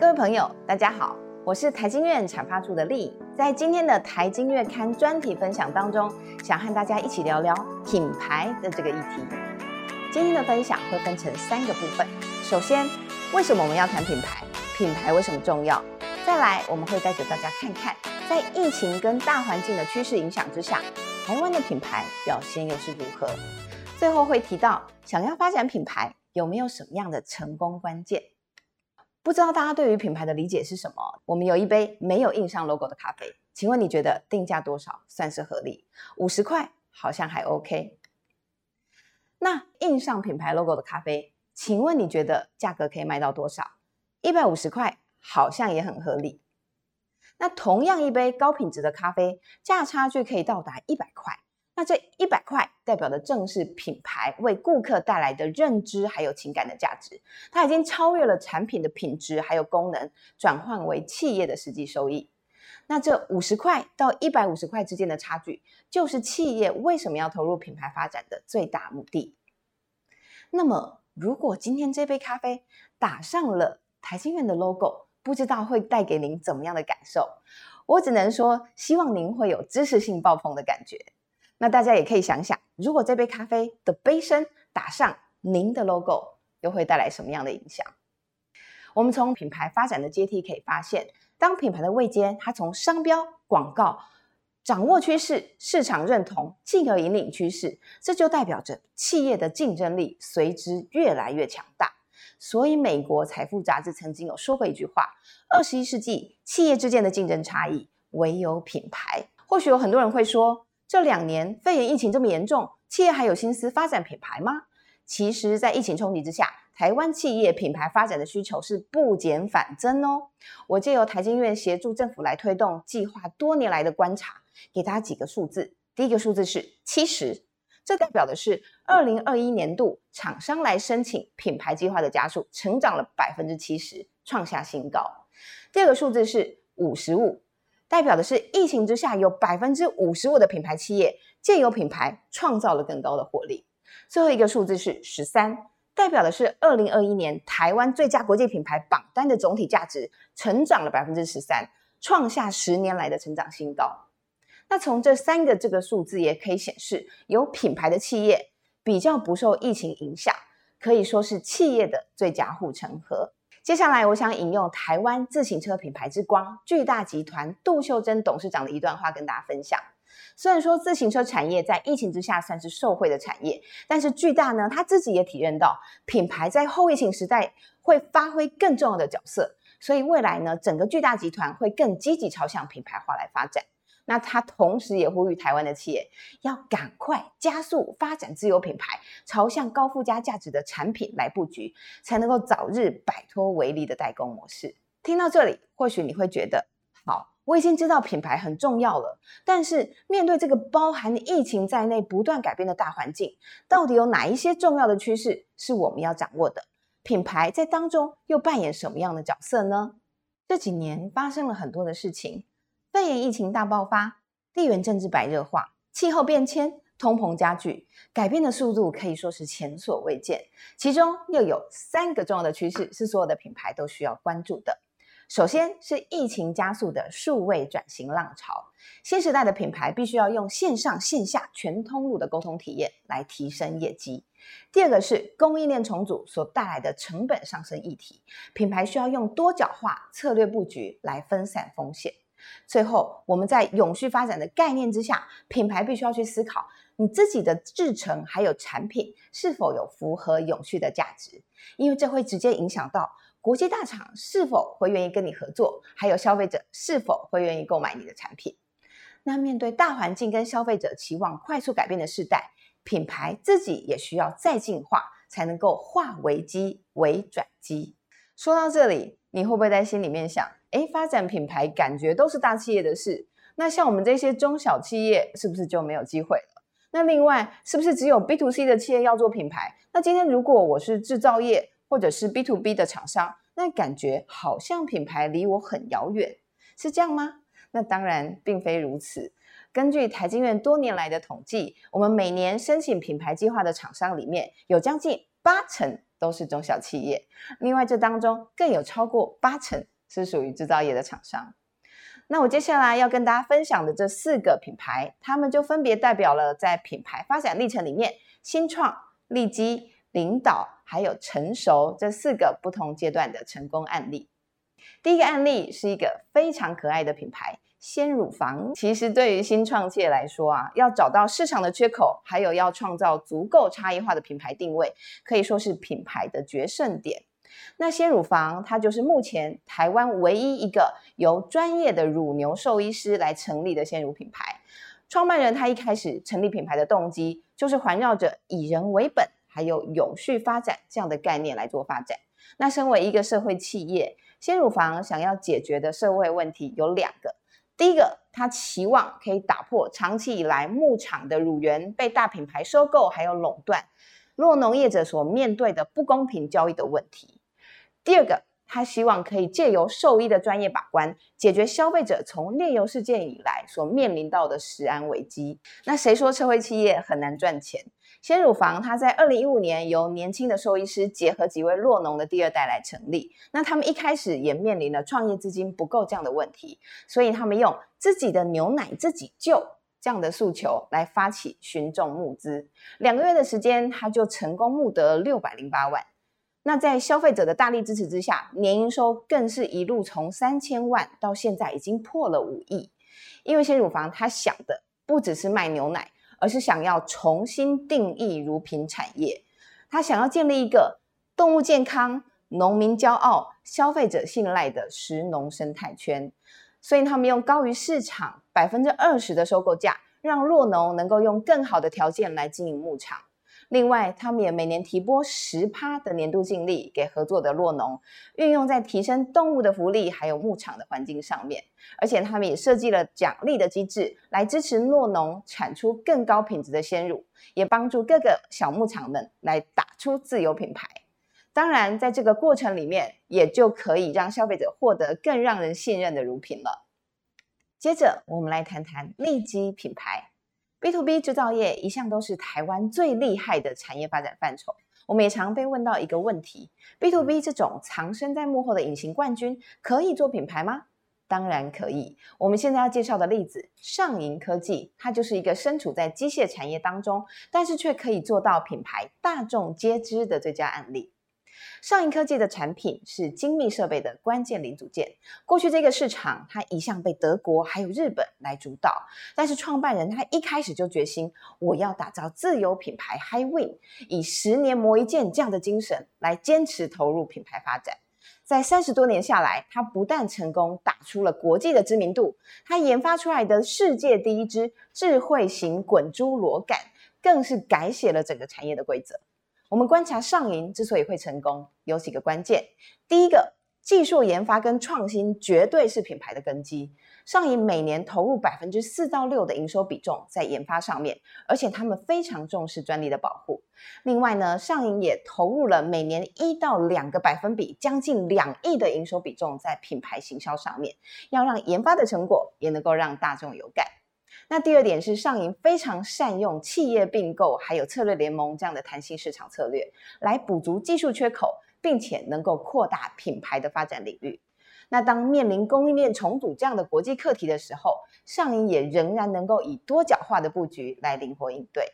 各位朋友，大家好，我是台经院产发处的丽。在今天的台经月刊专题分享当中，想和大家一起聊聊品牌的这个议题。今天的分享会分成三个部分。首先，为什么我们要谈品牌？品牌为什么重要？再来，我们会带着大家看看，在疫情跟大环境的趋势影响之下，台湾的品牌表现又是如何？最后会提到，想要发展品牌，有没有什么样的成功关键？不知道大家对于品牌的理解是什么？我们有一杯没有印上 logo 的咖啡，请问你觉得定价多少算是合理？五十块好像还 OK。那印上品牌 logo 的咖啡，请问你觉得价格可以卖到多少？一百五十块好像也很合理。那同样一杯高品质的咖啡，价差距可以到达一百块。那这一百块代表的正是品牌为顾客带来的认知还有情感的价值，它已经超越了产品的品质还有功能，转换为企业的实际收益。那这五十块到一百五十块之间的差距，就是企业为什么要投入品牌发展的最大目的。那么，如果今天这杯咖啡打上了台新院的 logo，不知道会带给您怎么样的感受？我只能说，希望您会有知识性爆棚的感觉。那大家也可以想想，如果这杯咖啡的杯身打上您的 logo，又会带来什么样的影响？我们从品牌发展的阶梯可以发现，当品牌的位阶它从商标、广告掌握趋势、市场认同，进而引领趋势，这就代表着企业的竞争力随之越来越强大。所以，美国财富杂志曾经有说过一句话：“二十一世纪企业之间的竞争差异，唯有品牌。”或许有很多人会说。这两年肺炎疫情这么严重，企业还有心思发展品牌吗？其实，在疫情冲击之下，台湾企业品牌发展的需求是不减反增哦。我借由台经院协助政府来推动计划，多年来的观察，给大家几个数字。第一个数字是七十，这代表的是二零二一年度厂商来申请品牌计划的加速成长了百分之七十，创下新高。第二个数字是五十五。代表的是疫情之下，有百分之五十五的品牌企业借由品牌创造了更高的获利。最后一个数字是十三，代表的是二零二一年台湾最佳国际品牌榜单的总体价值成长了百分之十三，创下十年来的成长新高。那从这三个这个数字也可以显示，有品牌的企业比较不受疫情影响，可以说是企业的最佳护城河。接下来，我想引用台湾自行车品牌之光巨大集团杜秀珍董事长的一段话跟大家分享。虽然说自行车产业在疫情之下算是受惠的产业，但是巨大呢，他自己也体认到品牌在后疫情时代会发挥更重要的角色，所以未来呢，整个巨大集团会更积极朝向品牌化来发展。那他同时也呼吁台湾的企业要赶快加速发展自有品牌，朝向高附加价值的产品来布局，才能够早日摆脱唯利的代工模式。听到这里，或许你会觉得，好，我已经知道品牌很重要了，但是面对这个包含疫情在内不断改变的大环境，到底有哪一些重要的趋势是我们要掌握的？品牌在当中又扮演什么样的角色呢？这几年发生了很多的事情。肺炎疫情大爆发，地缘政治白热化，气候变迁，通膨加剧，改变的速度可以说是前所未见。其中又有三个重要的趋势，是所有的品牌都需要关注的。首先是疫情加速的数位转型浪潮，新时代的品牌必须要用线上线下全通路的沟通体验来提升业绩。第二个是供应链重组所带来的成本上升议题，品牌需要用多角化策略布局来分散风险。最后，我们在永续发展的概念之下，品牌必须要去思考你自己的制成还有产品是否有符合永续的价值，因为这会直接影响到国际大厂是否会愿意跟你合作，还有消费者是否会愿意购买你的产品。那面对大环境跟消费者期望快速改变的时代，品牌自己也需要再进化，才能够化危机为转机。说到这里，你会不会在心里面想？哎，发展品牌感觉都是大企业的事，那像我们这些中小企业是不是就没有机会了？那另外，是不是只有 B to C 的企业要做品牌？那今天如果我是制造业或者是 B to B 的厂商，那感觉好像品牌离我很遥远，是这样吗？那当然并非如此。根据台经院多年来的统计，我们每年申请品牌计划的厂商里面有将近八成都是中小企业。另外，这当中更有超过八成是属于制造业的厂商。那我接下来要跟大家分享的这四个品牌，他们就分别代表了在品牌发展历程里面新创、利基、领导还有成熟这四个不同阶段的成功案例。第一个案例是一个非常可爱的品牌——鲜乳房。其实对于新创界来说啊，要找到市场的缺口，还有要创造足够差异化的品牌定位，可以说是品牌的决胜点。那鲜乳房，它就是目前台湾唯一一个由专业的乳牛兽医师来成立的鲜乳品牌。创办人他一开始成立品牌的动机，就是环绕着以人为本，还有永续发展这样的概念来做发展。那身为一个社会企业，鲜乳房想要解决的社会问题有两个。第一个，他期望可以打破长期以来牧场的乳源被大品牌收购还有垄断，弱农业者所面对的不公平交易的问题。第二个，他希望可以借由兽医的专业把关，解决消费者从炼油事件以来所面临到的食安危机。那谁说社会企业很难赚钱？鲜乳房它在二零一五年由年轻的兽医师结合几位弱农的第二代来成立。那他们一开始也面临了创业资金不够这样的问题，所以他们用自己的牛奶自己救这样的诉求来发起群众募资。两个月的时间，他就成功募得六百零八万。那在消费者的大力支持之下，年营收更是一路从三千万到现在已经破了五亿。因为鲜乳房他想的不只是卖牛奶，而是想要重新定义乳品产业。他想要建立一个动物健康、农民骄傲、消费者信赖的食农生态圈。所以他们用高于市场百分之二十的收购价，让弱农能够用更好的条件来经营牧场。另外，他们也每年提拨十趴的年度净利给合作的弱农，运用在提升动物的福利还有牧场的环境上面。而且，他们也设计了奖励的机制，来支持诺农产出更高品质的鲜乳，也帮助各个小牧场们来打出自有品牌。当然，在这个过程里面，也就可以让消费者获得更让人信任的乳品了。接着，我们来谈谈利基品牌。B to B 制造业一向都是台湾最厉害的产业发展范畴。我们也常被问到一个问题：B to B 这种藏身在幕后的隐形冠军，可以做品牌吗？当然可以。我们现在要介绍的例子，上银科技，它就是一个身处在机械产业当中，但是却可以做到品牌大众皆知的最佳案例。上银科技的产品是精密设备的关键零组件。过去这个市场，它一向被德国还有日本来主导。但是创办人他一开始就决心，我要打造自有品牌 High Win，以十年磨一剑这样的精神来坚持投入品牌发展。在三十多年下来，他不但成功打出了国际的知名度，他研发出来的世界第一支智慧型滚珠螺杆，更是改写了整个产业的规则。我们观察上银之所以会成功，有几个关键。第一个，技术研发跟创新绝对是品牌的根基。上银每年投入百分之四到六的营收比重在研发上面，而且他们非常重视专利的保护。另外呢，上银也投入了每年一到两个百分比，将近两亿的营收比重在品牌行销上面，要让研发的成果也能够让大众有感。那第二点是上银非常善用企业并购还有策略联盟这样的弹性市场策略，来补足技术缺口，并且能够扩大品牌的发展领域。那当面临供应链重组这样的国际课题的时候，上银也仍然能够以多角化的布局来灵活应对。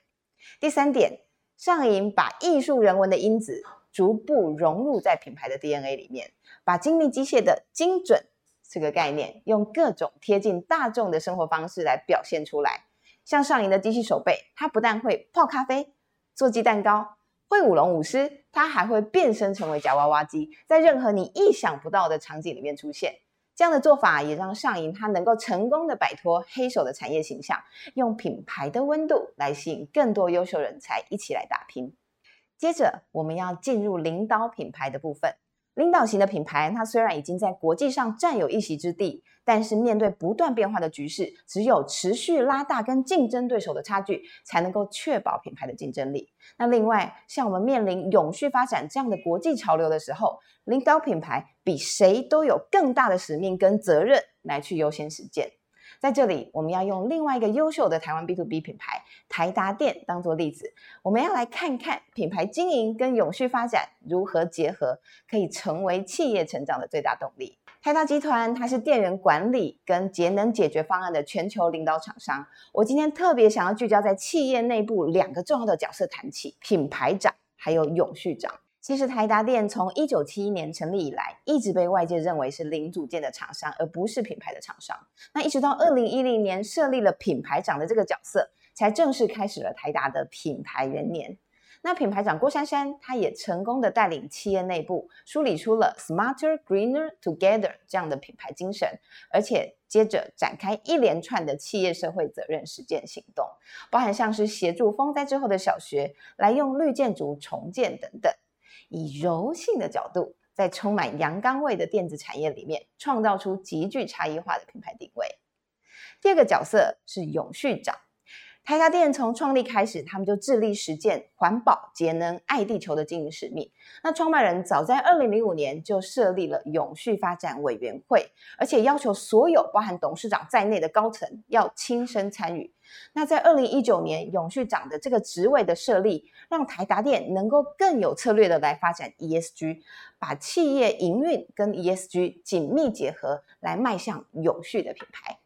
第三点，上银把艺术人文的因子逐步融入在品牌的 DNA 里面，把精密机械的精准。这个概念用各种贴近大众的生活方式来表现出来，像上银的机器手背，它不但会泡咖啡、做鸡蛋糕，会舞龙舞狮，它还会变身成为夹娃娃机，在任何你意想不到的场景里面出现。这样的做法也让上银它能够成功的摆脱黑手的产业形象，用品牌的温度来吸引更多优秀人才一起来打拼。接着我们要进入领导品牌的部分。领导型的品牌，它虽然已经在国际上占有一席之地，但是面对不断变化的局势，只有持续拉大跟竞争对手的差距，才能够确保品牌的竞争力。那另外，像我们面临永续发展这样的国际潮流的时候，领导品牌比谁都有更大的使命跟责任来去优先实践。在这里，我们要用另外一个优秀的台湾 B to B 品牌台达电当做例子，我们要来看看品牌经营跟永续发展如何结合，可以成为企业成长的最大动力。台达集团它是电源管理跟节能解决方案的全球领导厂商。我今天特别想要聚焦在企业内部两个重要的角色谈起：品牌长还有永续长。其实台达电从一九七一年成立以来，一直被外界认为是零组件的厂商，而不是品牌的厂商。那一直到二零一零年设立了品牌长的这个角色，才正式开始了台达的品牌元年。那品牌长郭珊珊，她也成功的带领企业内部梳理出了 Smarter Greener Together 这样的品牌精神，而且接着展开一连串的企业社会责任实践行动，包含像是协助风灾之后的小学来用绿建筑重建等等。以柔性的角度，在充满阳刚味的电子产业里面，创造出极具差异化的品牌定位。第二个角色是永续长。台达电从创立开始，他们就致力实践环保、节能、爱地球的经营使命。那创办人早在二零零五年就设立了永续发展委员会，而且要求所有包含董事长在内的高层要亲身参与。那在二零一九年，永续长的这个职位的设立，让台达电能够更有策略的来发展 ESG，把企业营运跟 ESG 紧密结合，来迈向永续的品牌。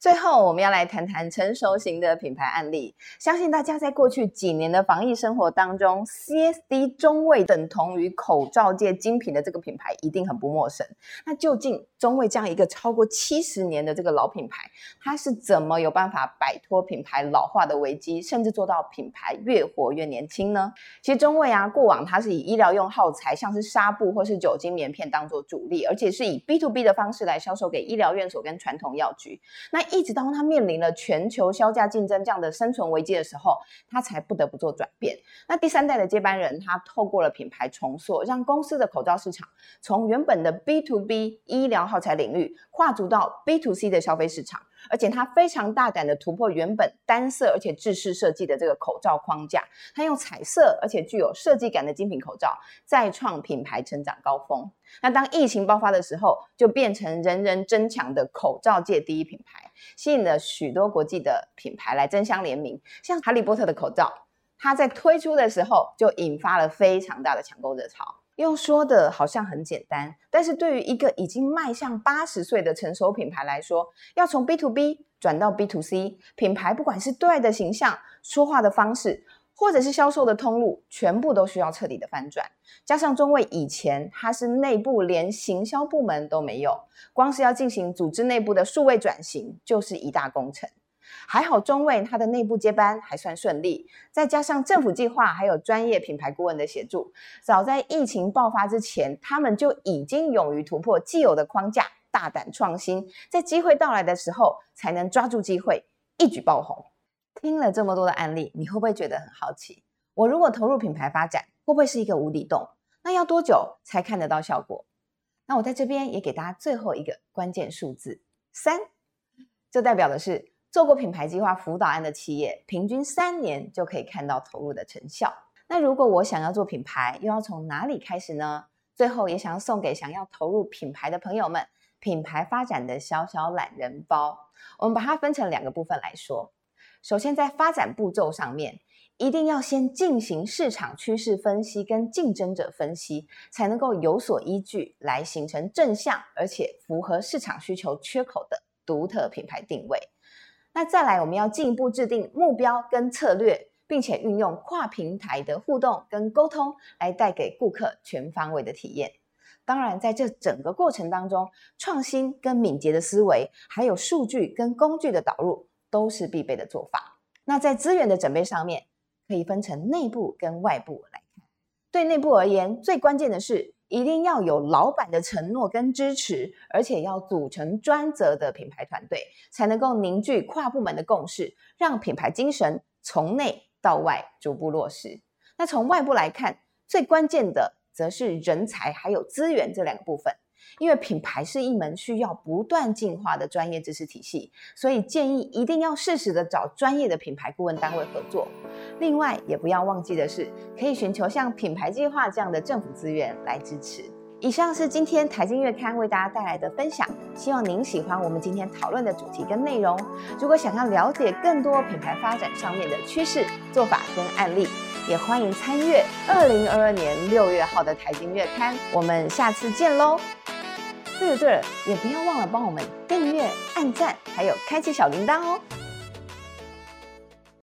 最后，我们要来谈谈成熟型的品牌案例。相信大家在过去几年的防疫生活当中，CSD 中卫等同于口罩界精品的这个品牌一定很不陌生。那究竟中卫这样一个超过七十年的这个老品牌，它是怎么有办法摆脱品牌老化的危机，甚至做到品牌越活越年轻呢？其实中卫啊，过往它是以医疗用耗材，像是纱布或是酒精棉片当做主力，而且是以 B to B 的方式来销售给医疗院所跟传统药局。那一直到他面临了全球销价竞争这样的生存危机的时候，他才不得不做转变。那第三代的接班人，他透过了品牌重塑，让公司的口罩市场从原本的 B to B 医疗耗材领域跨足到 B to C 的消费市场，而且它非常大胆的突破原本单色而且制式设计的这个口罩框架，它用彩色而且具有设计感的精品口罩再创品牌成长高峰。那当疫情爆发的时候，就变成人人争抢的口罩界第一品牌，吸引了许多国际的品牌来争相联名。像哈利波特的口罩，它在推出的时候就引发了非常大的抢购热潮。用说的好像很简单，但是对于一个已经迈向八十岁的成熟品牌来说，要从 B to B 转到 B to C，品牌不管是对外的形象、说话的方式。或者是销售的通路，全部都需要彻底的翻转。加上中卫以前它是内部连行销部门都没有，光是要进行组织内部的数位转型，就是一大工程。还好中卫它的内部接班还算顺利，再加上政府计划还有专业品牌顾问的协助，早在疫情爆发之前，他们就已经勇于突破既有的框架，大胆创新，在机会到来的时候，才能抓住机会，一举爆红。听了这么多的案例，你会不会觉得很好奇？我如果投入品牌发展，会不会是一个无底洞？那要多久才看得到效果？那我在这边也给大家最后一个关键数字三，这代表的是做过品牌计划辅导案的企业，平均三年就可以看到投入的成效。那如果我想要做品牌，又要从哪里开始呢？最后也想要送给想要投入品牌的朋友们，品牌发展的小小懒人包。我们把它分成两个部分来说。首先，在发展步骤上面，一定要先进行市场趋势分析跟竞争者分析，才能够有所依据来形成正向而且符合市场需求缺口的独特品牌定位。那再来，我们要进一步制定目标跟策略，并且运用跨平台的互动跟沟通，来带给顾客全方位的体验。当然，在这整个过程当中，创新跟敏捷的思维，还有数据跟工具的导入。都是必备的做法。那在资源的准备上面，可以分成内部跟外部来看。对内部而言，最关键的是一定要有老板的承诺跟支持，而且要组成专责的品牌团队，才能够凝聚跨部门的共识，让品牌精神从内到外逐步落实。那从外部来看，最关键的则是人才还有资源这两个部分。因为品牌是一门需要不断进化的专业知识体系，所以建议一定要适时的找专业的品牌顾问单位合作。另外，也不要忘记的是，可以寻求像品牌计划这样的政府资源来支持。以上是今天财经月刊为大家带来的分享，希望您喜欢我们今天讨论的主题跟内容。如果想要了解更多品牌发展上面的趋势、做法跟案例，也欢迎参阅二零二二年六月号的财经月刊。我们下次见喽！对了对了，也不要忘了帮我们订阅、按赞，还有开启小铃铛哦。